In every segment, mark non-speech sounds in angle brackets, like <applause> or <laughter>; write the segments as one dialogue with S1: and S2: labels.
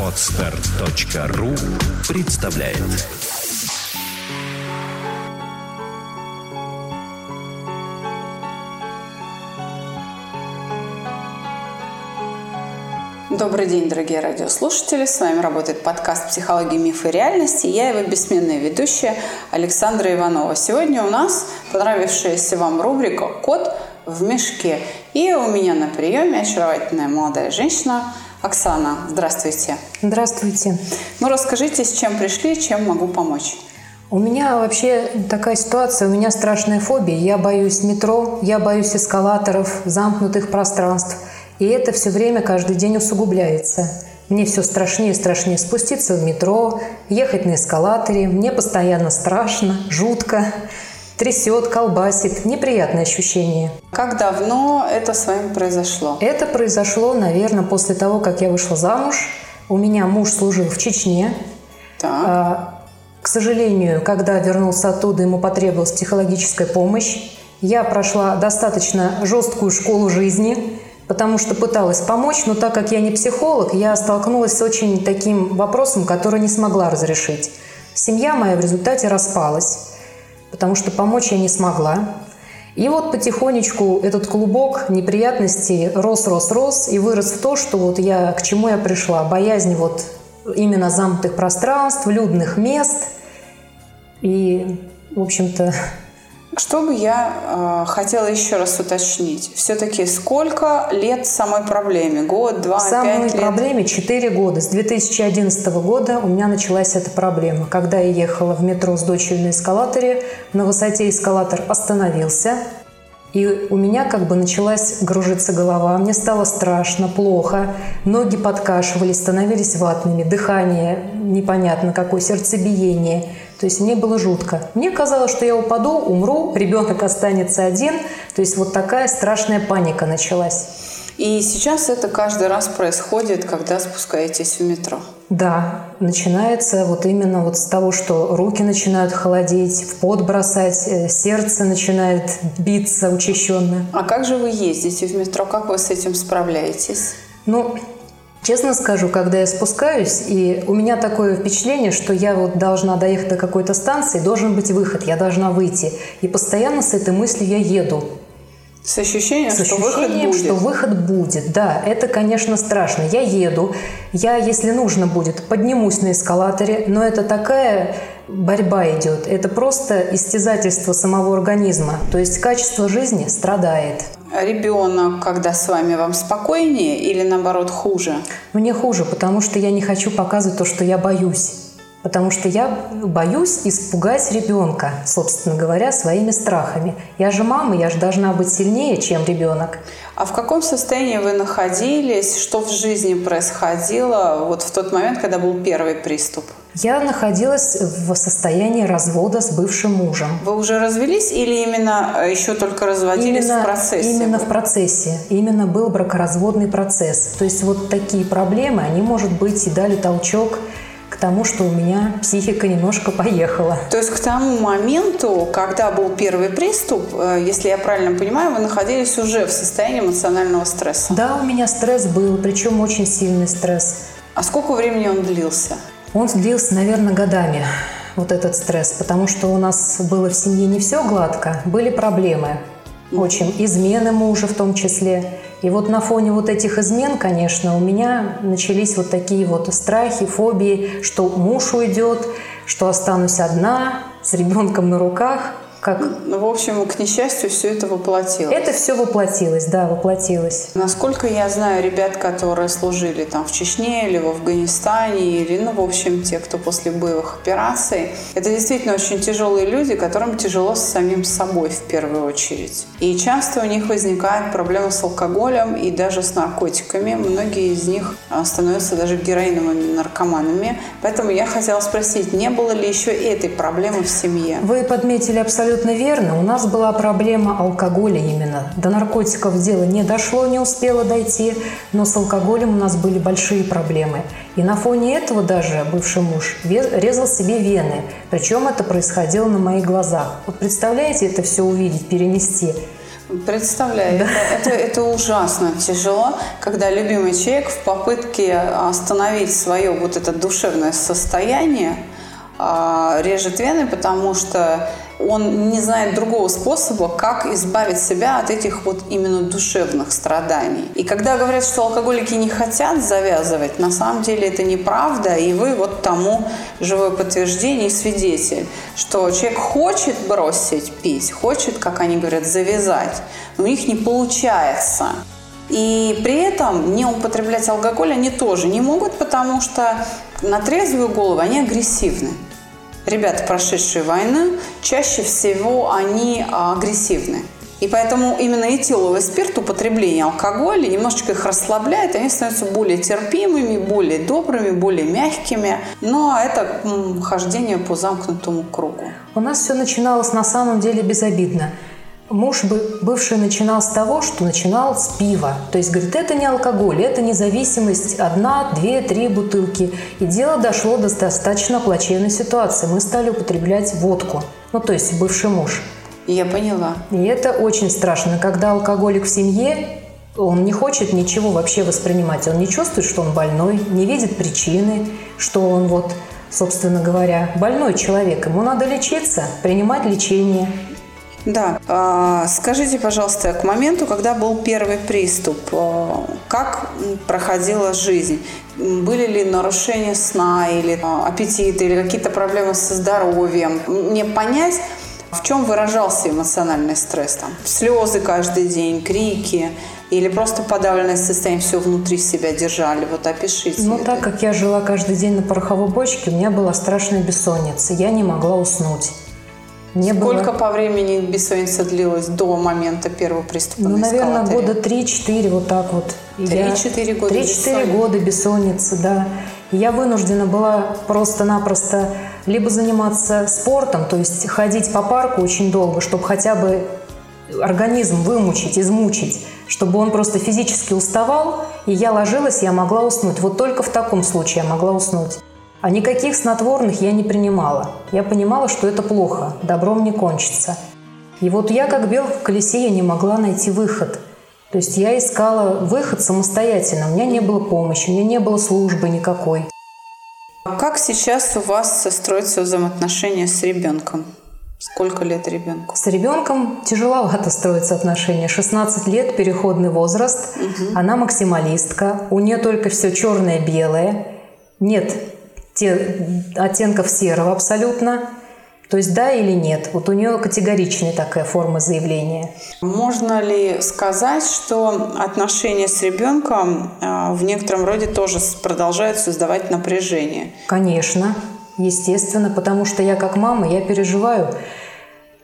S1: Отстар.ру представляет
S2: Добрый день, дорогие радиослушатели. С вами работает подкаст «Психология, мифы и реальности». Я его бессменная ведущая Александра Иванова. Сегодня у нас понравившаяся вам рубрика «Кот в мешке». И у меня на приеме очаровательная молодая женщина Оксана. Здравствуйте.
S3: Здравствуйте.
S2: Ну, расскажите, с чем пришли, чем могу помочь.
S3: У меня вообще такая ситуация, у меня страшная фобия. Я боюсь метро, я боюсь эскалаторов, замкнутых пространств. И это все время, каждый день усугубляется. Мне все страшнее и страшнее спуститься в метро, ехать на эскалаторе. Мне постоянно страшно, жутко, трясет, колбасит. Неприятное ощущение.
S2: Как давно это с вами произошло?
S3: Это произошло, наверное, после того, как я вышла замуж. У меня муж служил в Чечне.
S2: Так.
S3: А, К сожалению, когда вернулся оттуда, ему потребовалась психологическая помощь. Я прошла достаточно жесткую школу жизни, потому что пыталась помочь, но так как я не психолог, я столкнулась с очень таким вопросом, который не смогла разрешить. Семья моя в результате распалась, потому что помочь я не смогла. И вот потихонечку этот клубок неприятностей рос, рос, рос и вырос в то, что вот я к чему я пришла. Боязнь вот именно замкнутых пространств, людных мест. И, в общем-то, <laughs>
S2: Что бы я э, хотела еще раз уточнить? Все-таки сколько лет самой проблеме? Год, два,
S3: самой
S2: пять лет?
S3: проблеме 4 года. С 2011 года у меня началась эта проблема. Когда я ехала в метро с дочерью на эскалаторе, на высоте эскалатор остановился, и у меня как бы началась гружиться голова, мне стало страшно, плохо, ноги подкашивались, становились ватными, дыхание непонятно какое, сердцебиение. То есть мне было жутко. Мне казалось, что я упаду, умру, ребенок останется один. То есть вот такая страшная паника началась.
S2: И сейчас это каждый раз происходит, когда спускаетесь в метро.
S3: Да, начинается вот именно вот с того, что руки начинают холодеть, в пот бросать, э, сердце начинает биться учащенно.
S2: А как же вы ездите в метро? Как вы с этим справляетесь?
S3: Ну, честно скажу, когда я спускаюсь, и у меня такое впечатление, что я вот должна доехать до какой-то станции, должен быть выход, я должна выйти. И постоянно с этой мыслью я еду.
S2: С ощущением,
S3: С
S2: что выход
S3: ощущением,
S2: будет.
S3: что выход будет. Да, это, конечно, страшно. Я еду, я, если нужно будет, поднимусь на эскалаторе, но это такая борьба идет. Это просто истязательство самого организма. То есть качество жизни страдает.
S2: Ребенок, когда с вами, вам спокойнее или наоборот хуже?
S3: Мне хуже, потому что я не хочу показывать то, что я боюсь. Потому что я боюсь испугать ребенка, собственно говоря, своими страхами. Я же мама, я же должна быть сильнее, чем ребенок.
S2: А в каком состоянии вы находились? Что в жизни происходило вот в тот момент, когда был первый приступ?
S3: Я находилась в состоянии развода с бывшим мужем.
S2: Вы уже развелись или именно э, еще только разводились в процессе?
S3: Именно в процессе. Именно был бракоразводный процесс. То есть вот такие проблемы, они, может быть, и дали толчок к тому, что у меня психика немножко поехала.
S2: То есть к тому моменту, когда был первый приступ, э, если я правильно понимаю, вы находились уже в состоянии эмоционального стресса.
S3: Да, у меня стресс был, причем очень сильный стресс.
S2: А сколько времени он длился?
S3: Он длился, наверное, годами, вот этот стресс, потому что у нас было в семье не все гладко, были проблемы. Очень. Измены мужа в том числе. И вот на фоне вот этих измен, конечно, у меня начались вот такие вот страхи, фобии, что муж уйдет, что останусь одна, с ребенком на руках. Как
S2: Ну, в общем, к несчастью, все это воплотилось.
S3: это все воплотилось, да, воплотилось.
S2: Насколько я знаю ребят, которые служили там в Чечне или в Афганистане, или, ну, в общем, те, кто после боевых операций, это действительно очень тяжелые люди, которым тяжело с самим собой в первую очередь. И часто у них возникают проблемы с алкоголем и даже с наркотиками. Многие из них а, становятся даже героиновыми наркоманами. Поэтому я хотела спросить, не было ли еще этой проблемы в семье?
S3: Вы подметили абсолютно верно. У нас была проблема алкоголя именно. До наркотиков дело не дошло, не успело дойти, но с алкоголем у нас были большие проблемы. И на фоне этого даже бывший муж резал себе вены. Причем это происходило на моих глазах. Вот представляете это все увидеть, перенести?
S2: Представляю, да. это, это, это ужасно тяжело, когда любимый человек в попытке остановить свое вот это душевное состояние режет вены, потому что он не знает другого способа, как избавить себя от этих вот именно душевных страданий. И когда говорят, что алкоголики не хотят завязывать, на самом деле это неправда, и вы вот тому живое подтверждение и свидетель, что человек хочет бросить пить, хочет, как они говорят, завязать, но у них не получается. И при этом не употреблять алкоголь они тоже не могут, потому что на трезвую голову они агрессивны ребята, прошедшие войну, чаще всего они а, агрессивны. И поэтому именно этиловый спирт, употребление алкоголя немножечко их расслабляет, они становятся более терпимыми, более добрыми, более мягкими. Но это хождение по замкнутому кругу.
S3: У нас все начиналось на самом деле безобидно. Муж бывший начинал с того, что начинал с пива. То есть, говорит, это не алкоголь, это независимость. Одна, две, три бутылки. И дело дошло до достаточно плачевной ситуации. Мы стали употреблять водку. Ну, то есть, бывший муж.
S2: Я поняла.
S3: И это очень страшно. Когда алкоголик в семье, он не хочет ничего вообще воспринимать. Он не чувствует, что он больной, не видит причины, что он вот, собственно говоря, больной человек. Ему надо лечиться, принимать лечение.
S2: Да. А, скажите, пожалуйста, к моменту, когда был первый приступ, а, как проходила жизнь? Были ли нарушения сна или а, аппетита, или какие-то проблемы со здоровьем? Мне понять, в чем выражался эмоциональный стресс? Там, слезы каждый день, крики или просто подавленное состояние, все внутри себя держали? Вот опишите.
S3: Ну,
S2: это.
S3: так как я жила каждый день на пороховой бочке, у меня была страшная бессонница. Я не могла уснуть.
S2: Не Сколько было... по времени бессонница длилась до момента первого приступа
S3: Ну, наверное, года 3-4, вот так вот.
S2: 3-4 года
S3: 3-4 года бессонницы, да. я вынуждена была просто-напросто либо заниматься спортом, то есть ходить по парку очень долго, чтобы хотя бы организм вымучить, измучить, чтобы он просто физически уставал, и я ложилась, я могла уснуть. Вот только в таком случае я могла уснуть. А никаких снотворных я не принимала. Я понимала, что это плохо, добром не кончится. И вот я, как бел в колесе, я не могла найти выход. То есть я искала выход самостоятельно. У меня не было помощи, у меня не было службы никакой.
S2: Как сейчас у вас строятся взаимоотношения с ребенком? Сколько лет ребенку?
S3: С ребенком тяжеловато строятся отношения. 16 лет, переходный возраст. Угу. Она максималистка. У нее только все черное-белое. Нет те, оттенков серого абсолютно. То есть да или нет? Вот у нее категоричная такая форма заявления.
S2: Можно ли сказать, что отношения с ребенком а, в некотором роде тоже продолжают создавать напряжение?
S3: Конечно, естественно, потому что я как мама, я переживаю,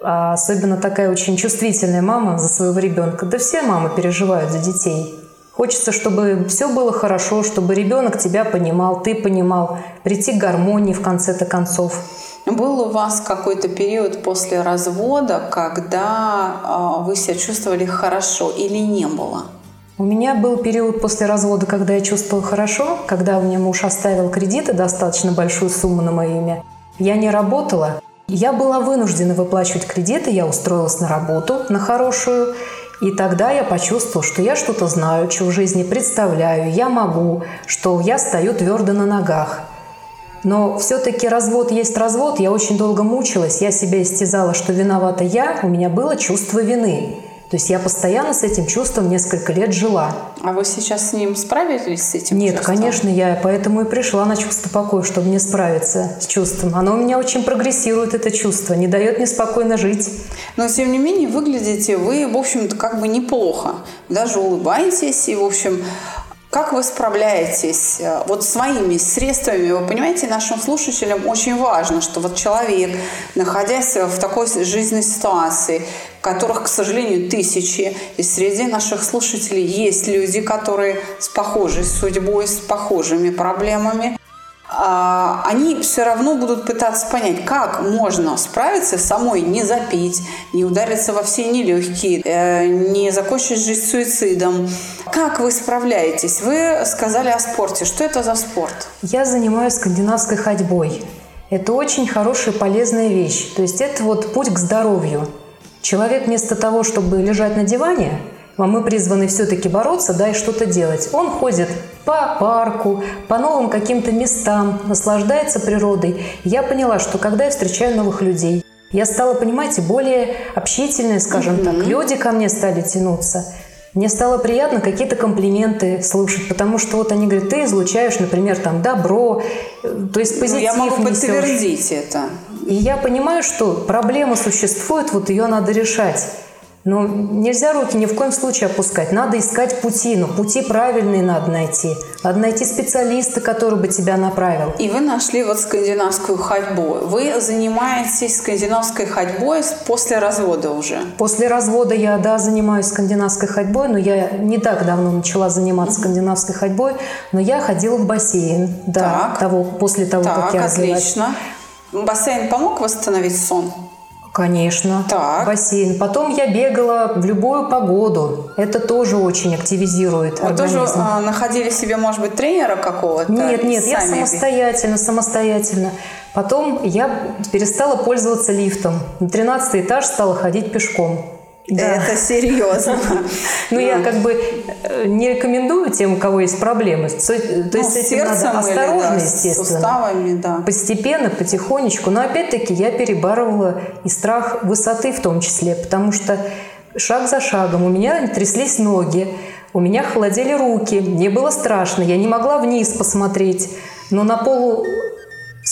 S3: а особенно такая очень чувствительная мама за своего ребенка. Да все мамы переживают за детей. Хочется, чтобы все было хорошо, чтобы ребенок тебя понимал, ты понимал, прийти к гармонии в конце-то концов.
S2: Был у вас какой-то период после развода, когда э, вы себя чувствовали хорошо или не было?
S3: У меня был период после развода, когда я чувствовала хорошо, когда у меня муж оставил кредиты, достаточно большую сумму на мое имя. Я не работала. Я была вынуждена выплачивать кредиты, я устроилась на работу, на хорошую, и тогда я почувствовал, что я что-то знаю, что в жизни представляю, я могу, что я стою твердо на ногах. Но все-таки развод есть развод. Я очень долго мучилась, я себя истязала, что виновата я, у меня было чувство вины. То есть я постоянно с этим чувством несколько лет жила.
S2: А вы сейчас с ним справились с этим
S3: Нет,
S2: чувством?
S3: конечно, я поэтому и пришла на чувство покоя, чтобы мне справиться с чувством. Оно у меня очень прогрессирует, это чувство, не дает мне спокойно жить.
S2: Но, тем не менее, выглядите вы, в общем-то, как бы неплохо. Даже улыбаетесь и, в общем, как вы справляетесь э, вот своими средствами? Вы понимаете, нашим слушателям очень важно, что вот человек, находясь в такой жизненной ситуации, которых, к сожалению, тысячи, и среди наших слушателей есть люди, которые с похожей судьбой, с похожими проблемами, они все равно будут пытаться понять, как можно справиться самой, не запить, не удариться во все нелегкие, э, не закончить жизнь суицидом. Как вы справляетесь? Вы сказали о спорте. Что это за спорт?
S3: Я занимаюсь скандинавской ходьбой. Это очень хорошая, полезная вещь. То есть это вот путь к здоровью. Человек вместо того, чтобы лежать на диване, а мы призваны все-таки бороться, да, и что-то делать. Он ходит по парку, по новым каким-то местам, наслаждается природой. Я поняла, что когда я встречаю новых людей, я стала, понимаете, более общительная, скажем mm-hmm. так. Люди ко мне стали тянуться. Мне стало приятно какие-то комплименты слушать, потому что вот они говорят, ты излучаешь, например, там добро, э, то есть позитив
S2: ну, Я могу
S3: несешь.
S2: подтвердить это.
S3: И я понимаю, что проблема существует, вот ее надо решать. Но нельзя руки ни в коем случае опускать. Надо искать пути, но пути правильные надо найти. Надо найти специалиста, который бы тебя направил.
S2: И вы нашли вот скандинавскую ходьбу. Вы занимаетесь скандинавской ходьбой после развода уже?
S3: После развода я, да, занимаюсь скандинавской ходьбой, но я не так давно начала заниматься скандинавской ходьбой, но я ходила в бассейн, да, так. того, после того,
S2: так,
S3: как я
S2: развелась. отлично. Бассейн помог восстановить сон?
S3: Конечно. Так. Бассейн. Потом я бегала в любую погоду. Это тоже очень активизирует Вы организм.
S2: тоже а, находили себе, может быть, тренера какого-то?
S3: Нет, нет, я самостоятельно, самостоятельно. Потом я перестала пользоваться лифтом. На 13 этаж стала ходить пешком.
S2: Да. Это серьезно. <laughs>
S3: Ну, я как бы э, не рекомендую тем, у кого есть проблемы. То есть ну, с этим надо осторожно, естественно. Постепенно, потихонечку. Но опять-таки я перебарывала и страх высоты в том числе, потому что шаг за шагом у меня тряслись ноги, у меня холодели руки, мне было страшно, я не могла вниз посмотреть. Но на полу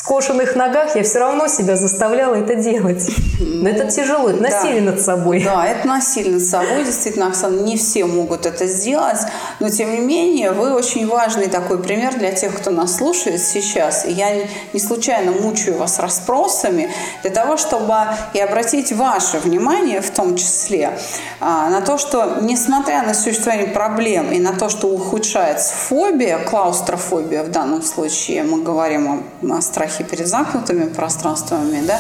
S3: скошенных ногах я все равно себя заставляла это делать. Но это тяжело, это насилие да. над собой.
S2: Да, это насилие над собой. Действительно, Оксана, не все могут это сделать. Но, тем не менее, вы очень важный такой пример для тех, кто нас слушает сейчас. И я не случайно мучаю вас расспросами для того, чтобы и обратить ваше внимание в том числе а, на то, что, несмотря на существование проблем и на то, что ухудшается фобия, клаустрофобия в данном случае, мы говорим о, о страхе перед замкнутыми пространствами, да,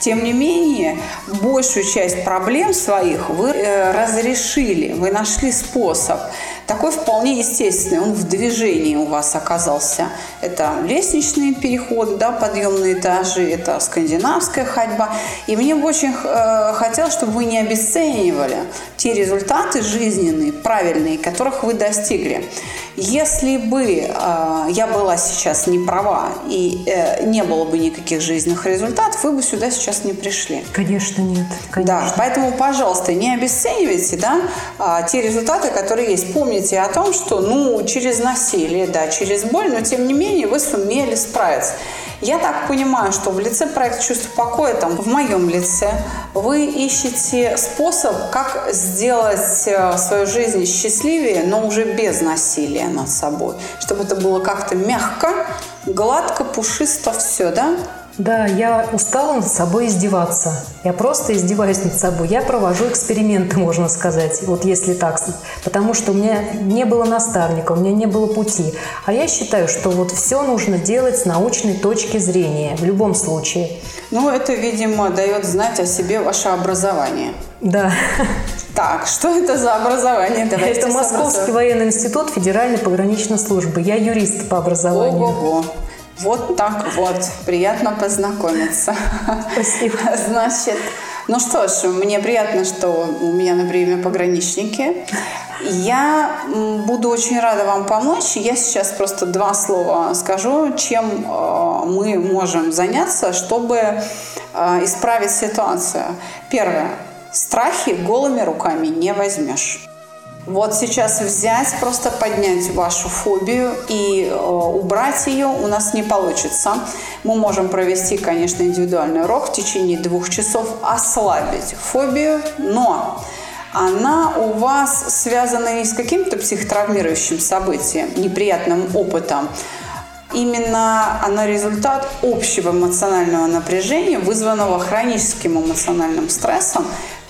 S2: тем не менее, большую часть проблем своих вы э, разрешили, вы нашли способ. Такой вполне естественный, он в движении у вас оказался. Это лестничные переходы, да, подъемные этажи, это скандинавская ходьба. И мне бы очень э, хотелось, чтобы вы не обесценивали те результаты жизненные, правильные, которых вы достигли. Если бы э, я была сейчас не права и э, не было бы никаких жизненных результатов, вы бы сюда сейчас не пришли.
S3: Конечно, нет. Конечно.
S2: Да, поэтому, пожалуйста, не обесценивайте да, э, те результаты, которые есть. Помните о том, что ну, через насилие, да, через боль, но тем не менее вы сумели справиться. Я так понимаю, что в лице проекта «Чувство покоя», там, в моем лице, вы ищете способ, как сделать э, свою жизнь счастливее, но уже без насилия над собой. Чтобы это было как-то мягко, гладко, пушисто, все, да?
S3: Да, я устала над собой издеваться. Я просто издеваюсь над собой. Я провожу эксперименты, <laughs> можно сказать, вот если так. Потому что у меня не было наставника, у меня не было пути. А я считаю, что вот все нужно делать с научной точки зрения, в любом случае.
S2: Ну, это, видимо, дает знать о себе ваше образование.
S3: Да.
S2: Так, что это за образование?
S3: Давайте это Московский военный институт Федеральной пограничной службы. Я юрист по образованию.
S2: Ого-го. Вот так вот. Приятно познакомиться.
S3: Спасибо. <laughs>
S2: Значит, ну что ж, мне приятно, что у меня на приеме пограничники. Я буду очень рада вам помочь. Я сейчас просто два слова скажу, чем э, мы можем заняться, чтобы э, исправить ситуацию. Первое. Страхи голыми руками не возьмешь. Вот сейчас взять, просто поднять вашу фобию и э, убрать ее у нас не получится. Мы можем провести, конечно, индивидуальный урок в течение двух часов, ослабить фобию, но она у вас связана не с каким-то психотравмирующим событием, неприятным опытом, именно она результат общего эмоционального напряжения, вызванного хроническим эмоциональным стрессом,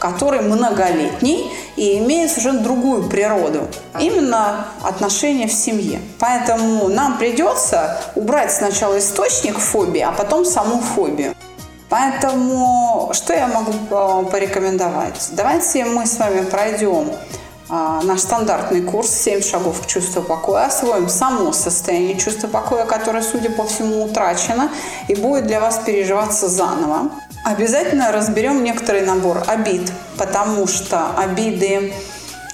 S2: который многолетний и имеет совершенно другую природу. Именно отношения в семье. Поэтому нам придется убрать сначала источник фобии, а потом саму фобию. Поэтому что я могу э, порекомендовать? Давайте мы с вами пройдем э, наш стандартный курс «7 шагов к чувству покоя», освоим само состояние чувства покоя, которое, судя по всему, утрачено и будет для вас переживаться заново. Обязательно разберем некоторый набор обид, потому что обиды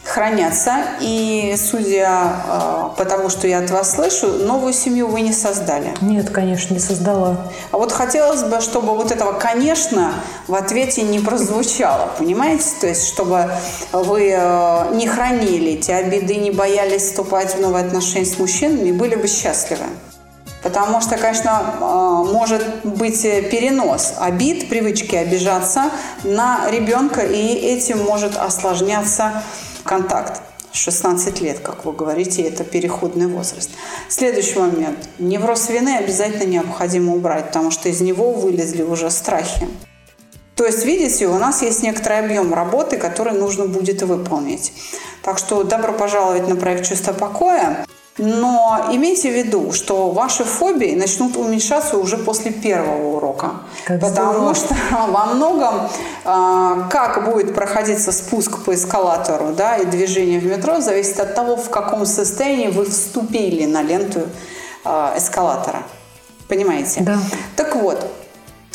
S2: хранятся. И судя э, по тому, что я от вас слышу, новую семью вы не создали.
S3: Нет, конечно, не создала.
S2: А вот хотелось бы, чтобы вот этого «конечно» в ответе не прозвучало, понимаете? То есть, чтобы вы э, не хранили эти обиды, не боялись вступать в новые отношения с мужчинами и были бы счастливы. Потому что, конечно, э, может быть перенос обид, привычки обижаться на ребенка, и этим может осложняться контакт. 16 лет, как вы говорите, это переходный возраст. Следующий момент. Невроз вины обязательно необходимо убрать, потому что из него вылезли уже страхи. То есть, видите, у нас есть некоторый объем работы, который нужно будет выполнить. Так что добро пожаловать на проект «Чувство покоя». Но имейте в виду, что ваши фобии начнут уменьшаться уже после первого урока. Как потому здорово. что <laughs> во многом, а, как будет проходиться спуск по эскалатору да, и движение в метро, зависит от того, в каком состоянии вы вступили на ленту а, эскалатора. Понимаете?
S3: Да.
S2: Так вот,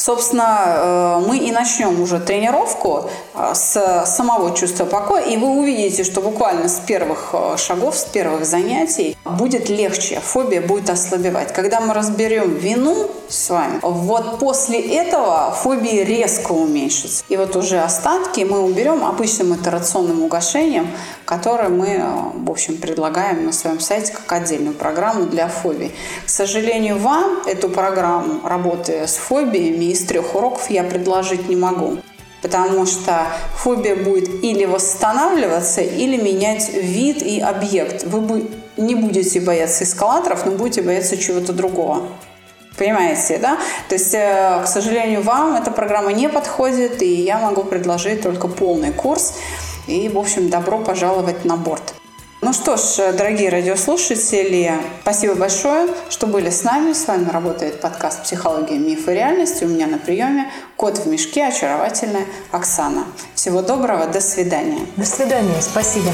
S2: Собственно, э, мы и начнем уже тренировку э, с самого чувства покоя, и вы увидите, что буквально с первых э, шагов, с первых занятий будет легче, фобия будет ослабевать. Когда мы разберем вину с вами, вот после этого фобии резко уменьшится. И вот уже остатки мы уберем обычным итерационным угошением, которое мы, в общем, предлагаем на своем сайте как отдельную программу для фобий. К сожалению, вам эту программу работы с фобиями из трех уроков я предложить не могу. Потому что фобия будет или восстанавливаться, или менять вид и объект. Вы не будете бояться эскалаторов, но будете бояться чего-то другого. Понимаете, да? То есть, э, к сожалению, вам эта программа не подходит, и я могу предложить только полный курс. И, в общем, добро пожаловать на борт. Ну что ж, дорогие радиослушатели, спасибо большое, что были с нами. С вами работает подкаст «Психология, миф и реальность». У меня на приеме кот в мешке, очаровательная Оксана. Всего доброго, до свидания.
S3: До свидания, спасибо.